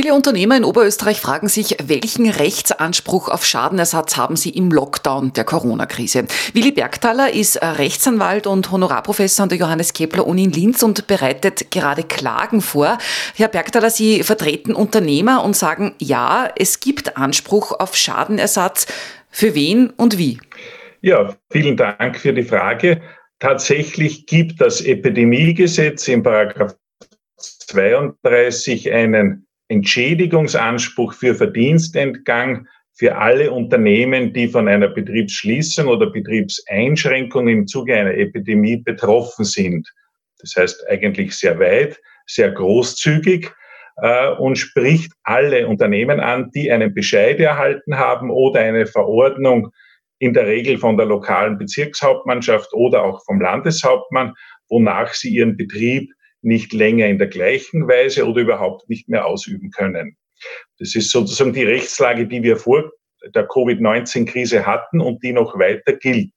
Viele Unternehmer in Oberösterreich fragen sich, welchen Rechtsanspruch auf Schadenersatz haben sie im Lockdown der Corona-Krise? Willi Bergthaler ist Rechtsanwalt und Honorarprofessor an der Johannes Kepler Uni in Linz und bereitet gerade Klagen vor. Herr Bergthaler, Sie vertreten Unternehmer und sagen, ja, es gibt Anspruch auf Schadenersatz. Für wen und wie? Ja, vielen Dank für die Frage. Tatsächlich gibt das Epidemiegesetz in Paragraph 32 einen Entschädigungsanspruch für Verdienstentgang für alle Unternehmen, die von einer Betriebsschließung oder Betriebseinschränkung im Zuge einer Epidemie betroffen sind. Das heißt eigentlich sehr weit, sehr großzügig äh, und spricht alle Unternehmen an, die einen Bescheid erhalten haben oder eine Verordnung in der Regel von der lokalen Bezirkshauptmannschaft oder auch vom Landeshauptmann, wonach sie ihren Betrieb nicht länger in der gleichen Weise oder überhaupt nicht mehr ausüben können. Das ist sozusagen die Rechtslage, die wir vor der Covid-19-Krise hatten und die noch weiter gilt.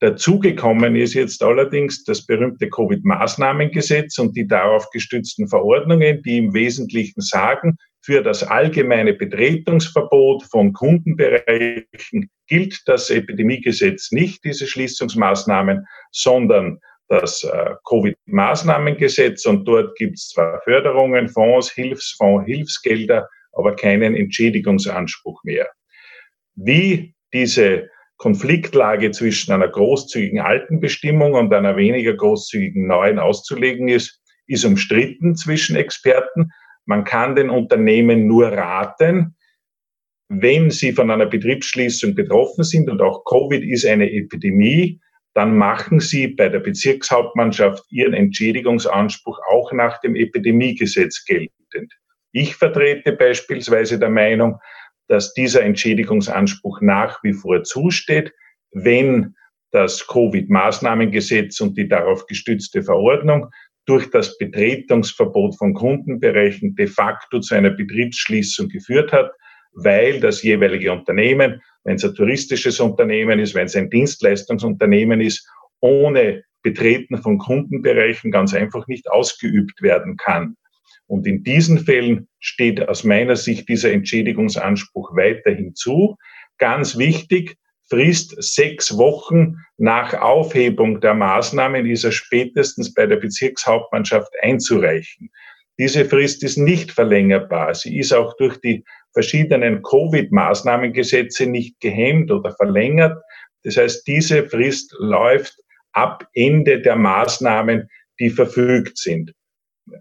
Dazugekommen ist jetzt allerdings das berühmte Covid-Maßnahmengesetz und die darauf gestützten Verordnungen, die im Wesentlichen sagen, für das allgemeine Betretungsverbot von Kundenbereichen gilt das Epidemiegesetz nicht, diese Schließungsmaßnahmen, sondern das äh, Covid-Maßnahmengesetz und dort gibt es zwar Förderungen, Fonds, Hilfsfonds, Hilfsgelder, aber keinen Entschädigungsanspruch mehr. Wie diese Konfliktlage zwischen einer großzügigen alten Bestimmung und einer weniger großzügigen neuen auszulegen ist, ist umstritten zwischen Experten. Man kann den Unternehmen nur raten, wenn sie von einer Betriebsschließung betroffen sind und auch Covid ist eine Epidemie, dann machen Sie bei der Bezirkshauptmannschaft Ihren Entschädigungsanspruch auch nach dem Epidemiegesetz geltend. Ich vertrete beispielsweise der Meinung, dass dieser Entschädigungsanspruch nach wie vor zusteht, wenn das Covid-Maßnahmengesetz und die darauf gestützte Verordnung durch das Betretungsverbot von Kundenbereichen de facto zu einer Betriebsschließung geführt hat, weil das jeweilige Unternehmen wenn es ein touristisches Unternehmen ist, wenn es ein Dienstleistungsunternehmen ist, ohne Betreten von Kundenbereichen ganz einfach nicht ausgeübt werden kann. Und in diesen Fällen steht aus meiner Sicht dieser Entschädigungsanspruch weiterhin zu. Ganz wichtig, Frist sechs Wochen nach Aufhebung der Maßnahmen ist er spätestens bei der Bezirkshauptmannschaft einzureichen. Diese Frist ist nicht verlängerbar. Sie ist auch durch die verschiedenen Covid-Maßnahmengesetze nicht gehemmt oder verlängert. Das heißt, diese Frist läuft ab Ende der Maßnahmen, die verfügt sind.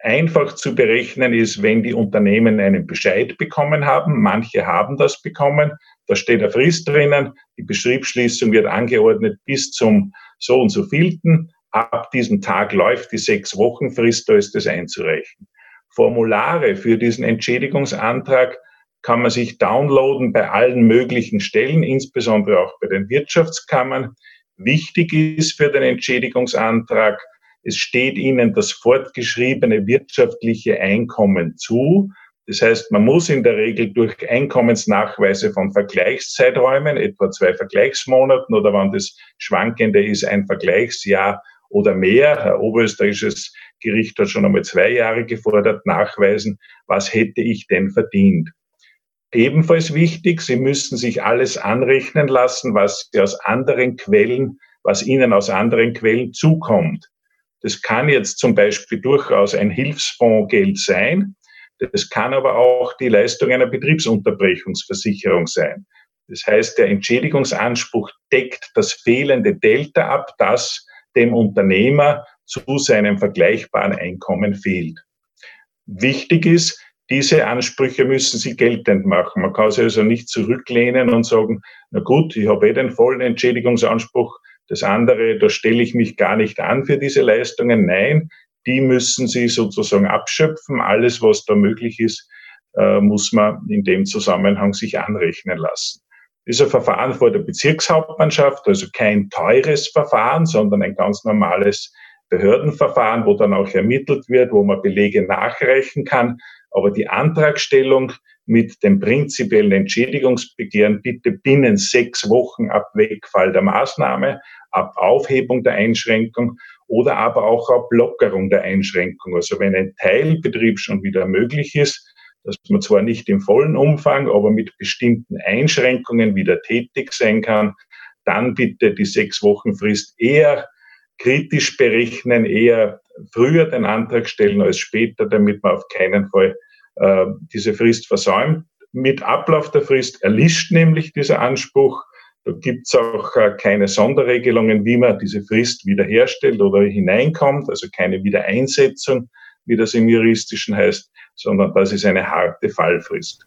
Einfach zu berechnen ist, wenn die Unternehmen einen Bescheid bekommen haben. Manche haben das bekommen. Da steht eine Frist drinnen. Die Betriebsschließung wird angeordnet bis zum so und so vielten. Ab diesem Tag läuft die sechs Wochen Frist, da ist das einzureichen. Formulare für diesen Entschädigungsantrag kann man sich downloaden bei allen möglichen Stellen, insbesondere auch bei den Wirtschaftskammern. Wichtig ist für den Entschädigungsantrag, es steht Ihnen das fortgeschriebene wirtschaftliche Einkommen zu. Das heißt, man muss in der Regel durch Einkommensnachweise von Vergleichszeiträumen, etwa zwei Vergleichsmonaten oder wann das schwankende ist, ein Vergleichsjahr oder mehr. Ein oberösterreichisches Gericht hat schon einmal zwei Jahre gefordert, nachweisen, was hätte ich denn verdient. Ebenfalls wichtig, Sie müssen sich alles anrechnen lassen, was Sie aus anderen Quellen, was Ihnen aus anderen Quellen zukommt. Das kann jetzt zum Beispiel durchaus ein Hilfsfondsgeld sein. Das kann aber auch die Leistung einer Betriebsunterbrechungsversicherung sein. Das heißt, der Entschädigungsanspruch deckt das fehlende Delta ab, das dem Unternehmer zu seinem vergleichbaren Einkommen fehlt. Wichtig ist, diese Ansprüche müssen Sie geltend machen. Man kann sich also nicht zurücklehnen und sagen, na gut, ich habe eh den vollen Entschädigungsanspruch, das andere, da stelle ich mich gar nicht an für diese Leistungen. Nein, die müssen Sie sozusagen abschöpfen. Alles, was da möglich ist, äh, muss man in dem Zusammenhang sich anrechnen lassen. Dieser Verfahren vor der Bezirkshauptmannschaft, also kein teures Verfahren, sondern ein ganz normales Behördenverfahren, wo dann auch ermittelt wird, wo man Belege nachreichen kann. Aber die Antragstellung mit dem prinzipiellen Entschädigungsbegehren bitte binnen sechs Wochen ab Wegfall der Maßnahme, ab Aufhebung der Einschränkung oder aber auch ab Lockerung der Einschränkung. Also wenn ein Teilbetrieb schon wieder möglich ist, dass man zwar nicht im vollen Umfang, aber mit bestimmten Einschränkungen wieder tätig sein kann, dann bitte die sechs Wochen Frist eher kritisch berechnen, eher früher den Antrag stellen als später, damit man auf keinen Fall äh, diese Frist versäumt. Mit Ablauf der Frist erlischt nämlich dieser Anspruch. Da gibt es auch äh, keine Sonderregelungen, wie man diese Frist wiederherstellt oder hineinkommt, also keine Wiedereinsetzung, wie das im Juristischen heißt, sondern das ist eine harte Fallfrist.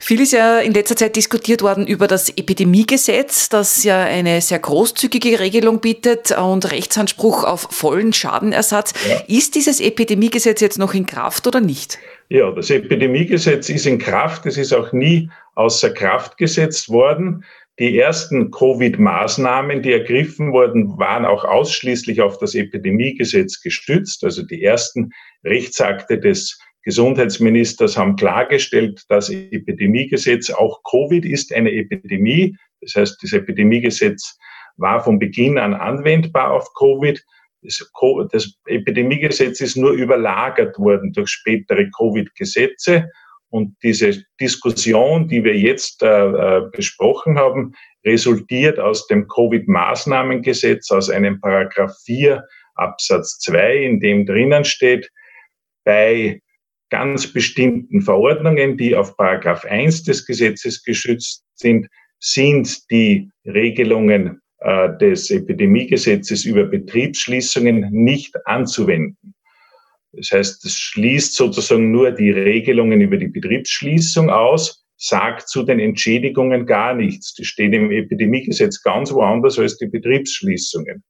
Viel ist ja in letzter Zeit diskutiert worden über das Epidemiegesetz, das ja eine sehr großzügige Regelung bietet und Rechtsanspruch auf vollen Schadenersatz. Ja. Ist dieses Epidemiegesetz jetzt noch in Kraft oder nicht? Ja, das Epidemiegesetz ist in Kraft. Es ist auch nie außer Kraft gesetzt worden. Die ersten Covid-Maßnahmen, die ergriffen wurden, waren auch ausschließlich auf das Epidemiegesetz gestützt. Also die ersten Rechtsakte des Gesundheitsministers haben klargestellt, das Epidemiegesetz, auch Covid ist eine Epidemie. Das heißt, das Epidemiegesetz war von Beginn an anwendbar auf Covid. Das, Epidemiegesetz ist nur überlagert worden durch spätere Covid-Gesetze. Und diese Diskussion, die wir jetzt äh, äh besprochen haben, resultiert aus dem Covid-Maßnahmengesetz, aus einem Paragraph 4 Absatz 2, in dem drinnen steht, bei ganz bestimmten Verordnungen, die auf Paragraph 1 des Gesetzes geschützt sind, sind die Regelungen äh, des Epidemiegesetzes über Betriebsschließungen nicht anzuwenden. Das heißt, es schließt sozusagen nur die Regelungen über die Betriebsschließung aus, sagt zu den Entschädigungen gar nichts. Das steht im Epidemiegesetz ganz woanders als die Betriebsschließungen.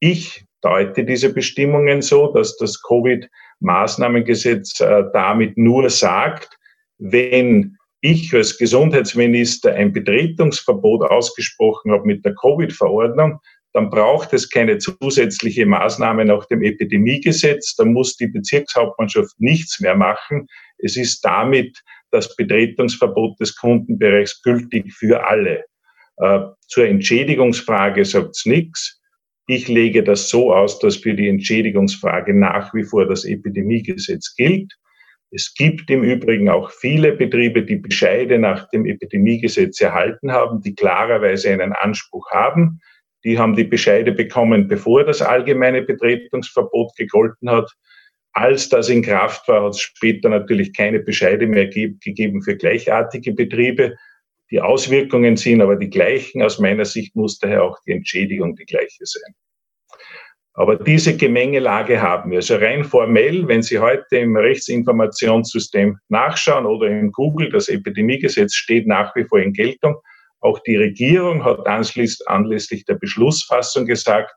Ich deute diese Bestimmungen so, dass das Covid-Maßnahmengesetz äh, damit nur sagt, wenn ich als Gesundheitsminister ein Betretungsverbot ausgesprochen habe mit der Covid-Verordnung, dann braucht es keine zusätzliche Maßnahme nach dem Epidemiegesetz. Da muss die Bezirkshauptmannschaft nichts mehr machen. Es ist damit das Betretungsverbot des Kundenbereichs gültig für alle. Äh, zur Entschädigungsfrage sagt es nichts. Ich lege das so aus, dass für die Entschädigungsfrage nach wie vor das Epidemiegesetz gilt. Es gibt im Übrigen auch viele Betriebe, die Bescheide nach dem Epidemiegesetz erhalten haben, die klarerweise einen Anspruch haben. Die haben die Bescheide bekommen, bevor das allgemeine Betretungsverbot gegolten hat. Als das in Kraft war, hat es später natürlich keine Bescheide mehr gegeben für gleichartige Betriebe. Die Auswirkungen sind aber die gleichen. Aus meiner Sicht muss daher auch die Entschädigung die gleiche sein. Aber diese Gemengelage haben wir. Also rein formell, wenn Sie heute im Rechtsinformationssystem nachschauen oder in Google, das Epidemiegesetz steht nach wie vor in Geltung. Auch die Regierung hat anschließend anlässlich der Beschlussfassung gesagt,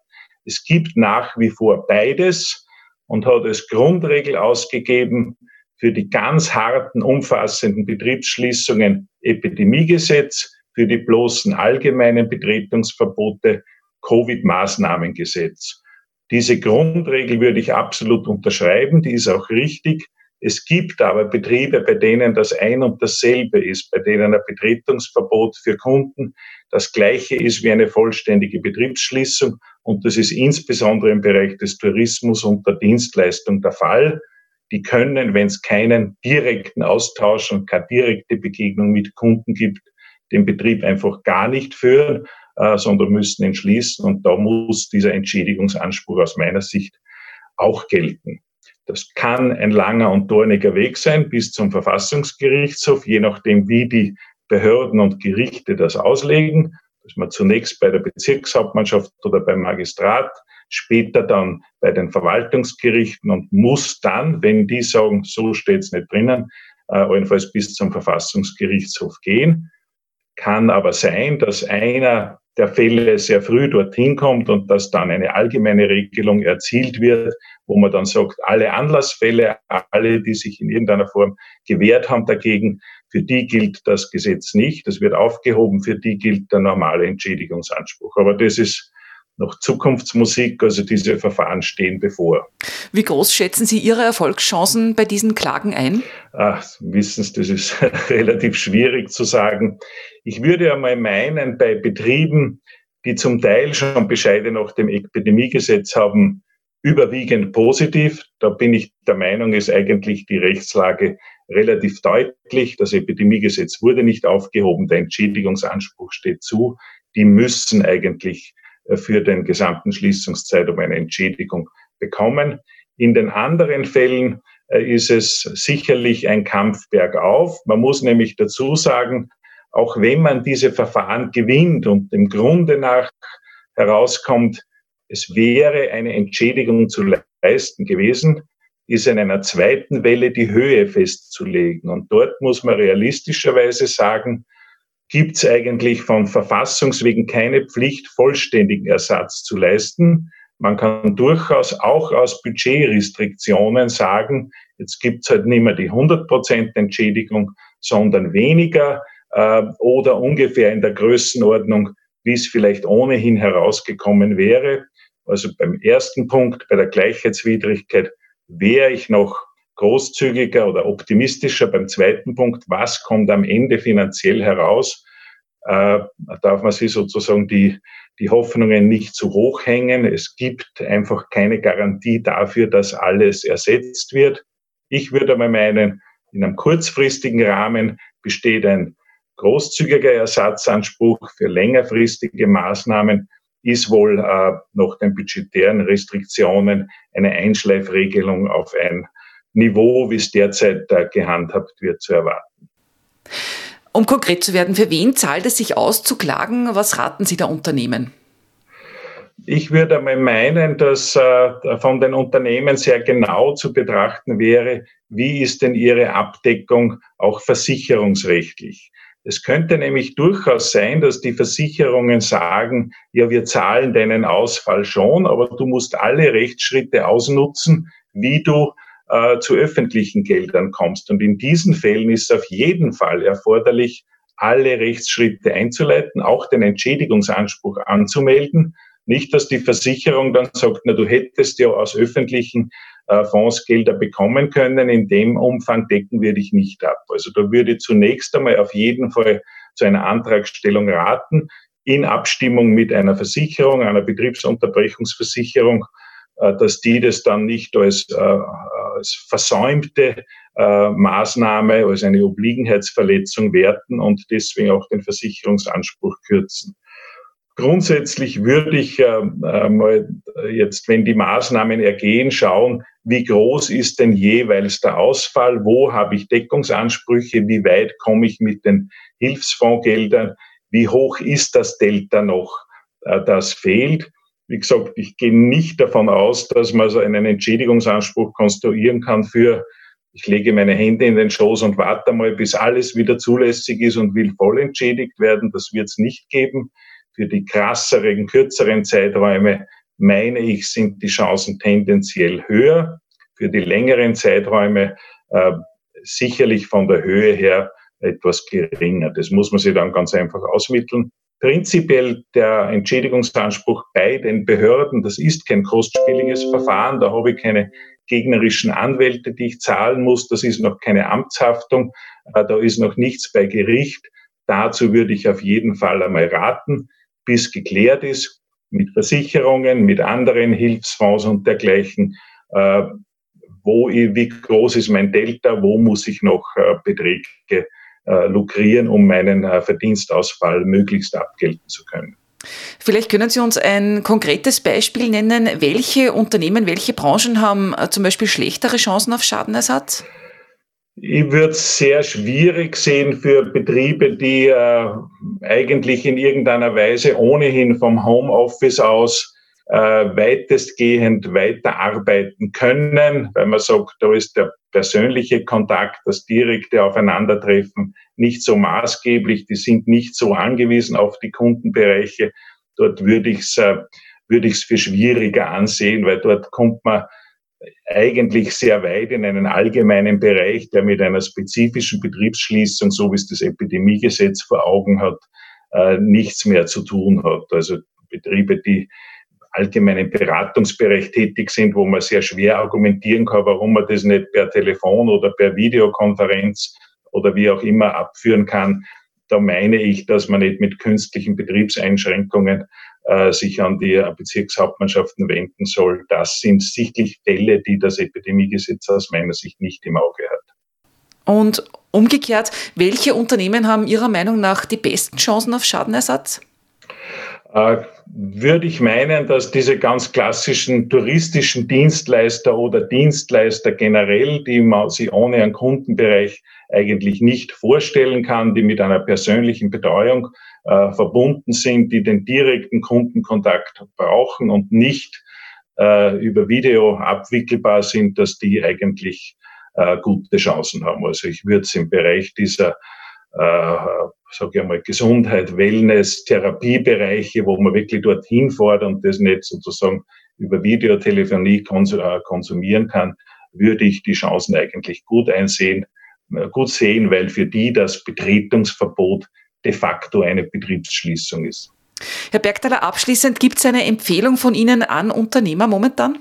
es gibt nach wie vor beides und hat als Grundregel ausgegeben, für die ganz harten, umfassenden Betriebsschließungen Epidemiegesetz, für die bloßen allgemeinen Betretungsverbote Covid-Maßnahmengesetz. Diese Grundregel würde ich absolut unterschreiben, die ist auch richtig. Es gibt aber Betriebe, bei denen das ein und dasselbe ist, bei denen ein Betretungsverbot für Kunden das gleiche ist wie eine vollständige Betriebsschließung. Und das ist insbesondere im Bereich des Tourismus und der Dienstleistung der Fall. Die können, wenn es keinen direkten Austausch und keine direkte Begegnung mit Kunden gibt, den Betrieb einfach gar nicht führen, äh, sondern müssen ihn schließen. Und da muss dieser Entschädigungsanspruch aus meiner Sicht auch gelten. Das kann ein langer und dorniger Weg sein bis zum Verfassungsgerichtshof, je nachdem, wie die Behörden und Gerichte das auslegen, dass man zunächst bei der Bezirkshauptmannschaft oder beim Magistrat, später dann bei den Verwaltungsgerichten und muss dann, wenn die sagen, so steht es nicht drinnen, äh, allenfalls bis zum Verfassungsgerichtshof gehen. Kann aber sein, dass einer der Fälle sehr früh dorthin kommt und dass dann eine allgemeine Regelung erzielt wird, wo man dann sagt, alle Anlassfälle, alle, die sich in irgendeiner Form gewehrt haben dagegen, für die gilt das Gesetz nicht. Das wird aufgehoben, für die gilt der normale Entschädigungsanspruch. Aber das ist noch Zukunftsmusik, also diese Verfahren stehen bevor. Wie groß schätzen Sie Ihre Erfolgschancen bei diesen Klagen ein? Ach, wissen Sie, das ist relativ schwierig zu sagen. Ich würde einmal meinen, bei Betrieben, die zum Teil schon Bescheide nach dem Epidemiegesetz haben, überwiegend positiv. Da bin ich der Meinung, ist eigentlich die Rechtslage relativ deutlich. Das Epidemiegesetz wurde nicht aufgehoben, der Entschädigungsanspruch steht zu. Die müssen eigentlich für den gesamten Schließungszeitraum eine Entschädigung bekommen. In den anderen Fällen äh, ist es sicherlich ein Kampf bergauf. Man muss nämlich dazu sagen, auch wenn man diese Verfahren gewinnt und im Grunde nach herauskommt, es wäre eine Entschädigung zu leisten gewesen, ist in einer zweiten Welle die Höhe festzulegen. Und dort muss man realistischerweise sagen, gibt es eigentlich von Verfassungswegen keine Pflicht, vollständigen Ersatz zu leisten. Man kann durchaus auch aus Budgetrestriktionen sagen, jetzt gibt es halt nicht mehr die 100% Entschädigung, sondern weniger äh, oder ungefähr in der Größenordnung, wie es vielleicht ohnehin herausgekommen wäre. Also beim ersten Punkt, bei der Gleichheitswidrigkeit, wäre ich noch großzügiger oder optimistischer. Beim zweiten Punkt, was kommt am Ende finanziell heraus? Äh, darf man sich sozusagen die, die Hoffnungen nicht zu hoch hängen. Es gibt einfach keine Garantie dafür, dass alles ersetzt wird. Ich würde mal meinen, in einem kurzfristigen Rahmen besteht ein großzügiger Ersatzanspruch für längerfristige Maßnahmen ist wohl äh, nach den budgetären Restriktionen eine Einschleifregelung auf ein Niveau, wie es derzeit äh, gehandhabt wird, zu erwarten. Um konkret zu werden, für wen zahlt es sich aus zu klagen? Was raten Sie der Unternehmen? Ich würde einmal meinen, dass äh, von den Unternehmen sehr genau zu betrachten wäre, wie ist denn ihre Abdeckung auch versicherungsrechtlich. Es könnte nämlich durchaus sein, dass die Versicherungen sagen, ja, wir zahlen deinen Ausfall schon, aber du musst alle Rechtsschritte ausnutzen, wie du äh, zu öffentlichen Geldern kommst. Und in diesen Fällen ist auf jeden Fall erforderlich, alle Rechtsschritte einzuleiten, auch den Entschädigungsanspruch anzumelden. Nicht, dass die Versicherung dann sagt, na, du hättest ja aus öffentlichen äh, Fondsgelder bekommen können. In dem Umfang decken wir dich nicht ab. Also da würde ich zunächst einmal auf jeden Fall zu einer Antragstellung raten, in Abstimmung mit einer Versicherung, einer Betriebsunterbrechungsversicherung, äh, dass die das dann nicht als, äh, als versäumte Maßnahme, als eine Obliegenheitsverletzung werten und deswegen auch den Versicherungsanspruch kürzen. Grundsätzlich würde ich äh, mal jetzt, wenn die Maßnahmen ergehen, schauen, wie groß ist denn jeweils der Ausfall, wo habe ich Deckungsansprüche, wie weit komme ich mit den Hilfsfondsgeldern, wie hoch ist das Delta noch, äh, das fehlt. Wie gesagt, ich gehe nicht davon aus, dass man so einen Entschädigungsanspruch konstruieren kann für, ich lege meine Hände in den Schoß und warte mal, bis alles wieder zulässig ist und will voll entschädigt werden. Das wird es nicht geben. Für die krasseren, kürzeren Zeiträume meine ich, sind die Chancen tendenziell höher. Für die längeren Zeiträume äh, sicherlich von der Höhe her etwas geringer. Das muss man sich dann ganz einfach ausmitteln. Prinzipiell der Entschädigungsanspruch bei den Behörden, das ist kein kostspieliges Verfahren, da habe ich keine gegnerischen Anwälte, die ich zahlen muss, das ist noch keine Amtshaftung, äh, da ist noch nichts bei Gericht. Dazu würde ich auf jeden Fall einmal raten, bis geklärt ist mit Versicherungen, mit anderen Hilfsfonds und dergleichen, äh, wo wie groß ist mein Delta, wo muss ich noch äh, Beträge äh, lukrieren, um meinen äh, Verdienstausfall möglichst abgelten zu können. Vielleicht können Sie uns ein konkretes Beispiel nennen. Welche Unternehmen, welche Branchen haben äh, zum Beispiel schlechtere Chancen auf Schadenersatz? Ich würde es sehr schwierig sehen für Betriebe, die äh, eigentlich in irgendeiner Weise ohnehin vom Homeoffice aus äh, weitestgehend weiterarbeiten können, weil man sagt, da ist der persönliche Kontakt, das direkte Aufeinandertreffen nicht so maßgeblich, die sind nicht so angewiesen auf die Kundenbereiche. Dort würde ich es äh, würde ich es für schwieriger ansehen, weil dort kommt man eigentlich sehr weit in einen allgemeinen Bereich, der mit einer spezifischen Betriebsschließung, so wie es das Epidemiegesetz vor Augen hat, äh, nichts mehr zu tun hat. Also Betriebe, die allgemeinen Beratungsbereich tätig sind, wo man sehr schwer argumentieren kann, warum man das nicht per Telefon oder per Videokonferenz oder wie auch immer abführen kann. Da meine ich, dass man nicht mit künstlichen Betriebseinschränkungen äh, sich an die Bezirkshauptmannschaften wenden soll. Das sind sichtlich Fälle, die das Epidemiegesetz aus meiner Sicht nicht im Auge hat. Und umgekehrt, welche Unternehmen haben Ihrer Meinung nach die besten Chancen auf Schadenersatz? Äh, würde ich meinen, dass diese ganz klassischen touristischen Dienstleister oder Dienstleister generell, die man sich ohne einen Kundenbereich eigentlich nicht vorstellen kann, die mit einer persönlichen Betreuung äh, verbunden sind, die den direkten Kundenkontakt brauchen und nicht äh, über Video abwickelbar sind, dass die eigentlich äh, gute Chancen haben. Also ich würde es im Bereich dieser äh, sage ich einmal, Gesundheit, Wellness, Therapiebereiche, wo man wirklich dorthin fährt und das nicht sozusagen über Videotelefonie äh, konsumieren kann, würde ich die Chancen eigentlich gut einsehen, äh, gut sehen, weil für die das Betretungsverbot de facto eine Betriebsschließung ist. Herr Bergtaler, abschließend gibt es eine Empfehlung von Ihnen an Unternehmer momentan?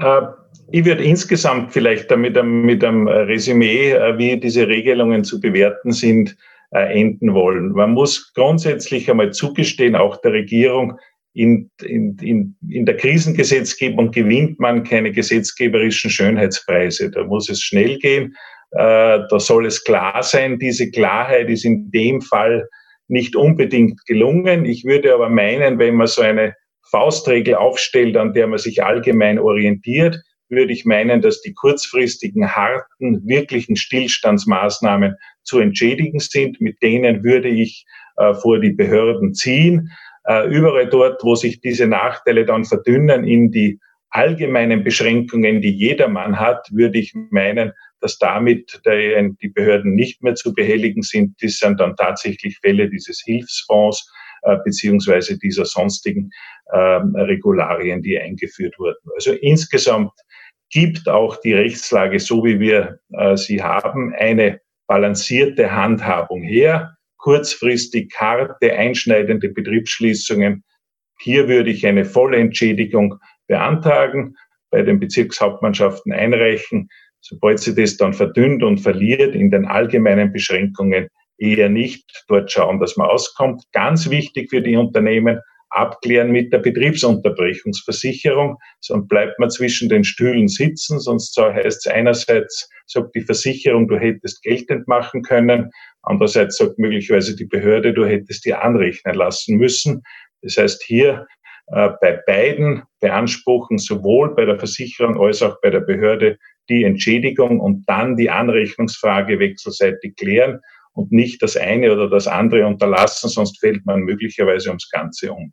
Äh, ich würde insgesamt vielleicht mit einem, mit einem Resümee, wie diese Regelungen zu bewerten sind, äh, enden wollen. Man muss grundsätzlich einmal zugestehen, auch der Regierung, in, in, in, in der Krisengesetzgebung gewinnt man keine gesetzgeberischen Schönheitspreise. Da muss es schnell gehen. Äh, da soll es klar sein. Diese Klarheit ist in dem Fall nicht unbedingt gelungen. Ich würde aber meinen, wenn man so eine Faustregel aufstellt, an der man sich allgemein orientiert, würde ich meinen, dass die kurzfristigen, harten, wirklichen Stillstandsmaßnahmen zu entschädigen sind. Mit denen würde ich äh, vor die Behörden ziehen. Äh, überall dort, wo sich diese Nachteile dann verdünnen in die allgemeinen Beschränkungen, die jedermann hat, würde ich meinen, dass damit die Behörden nicht mehr zu behelligen sind. Das sind dann tatsächlich Fälle dieses Hilfsfonds beziehungsweise dieser sonstigen ähm, Regularien, die eingeführt wurden. Also insgesamt gibt auch die Rechtslage, so wie wir äh, sie haben, eine balancierte Handhabung her. Kurzfristig harte, einschneidende Betriebsschließungen. Hier würde ich eine volle Entschädigung beantragen, bei den Bezirkshauptmannschaften einreichen. Sobald sie das dann verdünnt und verliert in den allgemeinen Beschränkungen, eher nicht dort schauen, dass man auskommt. Ganz wichtig für die Unternehmen, abklären mit der Betriebsunterbrechungsversicherung, sonst bleibt man zwischen den Stühlen sitzen, sonst heißt es einerseits, sagt die Versicherung, du hättest geltend machen können, andererseits sagt möglicherweise die Behörde, du hättest dir anrechnen lassen müssen. Das heißt, hier äh, bei beiden beanspruchen sowohl bei der Versicherung als auch bei der Behörde die Entschädigung und dann die Anrechnungsfrage wechselseitig klären und nicht das eine oder das andere unterlassen, sonst fällt man möglicherweise ums Ganze um.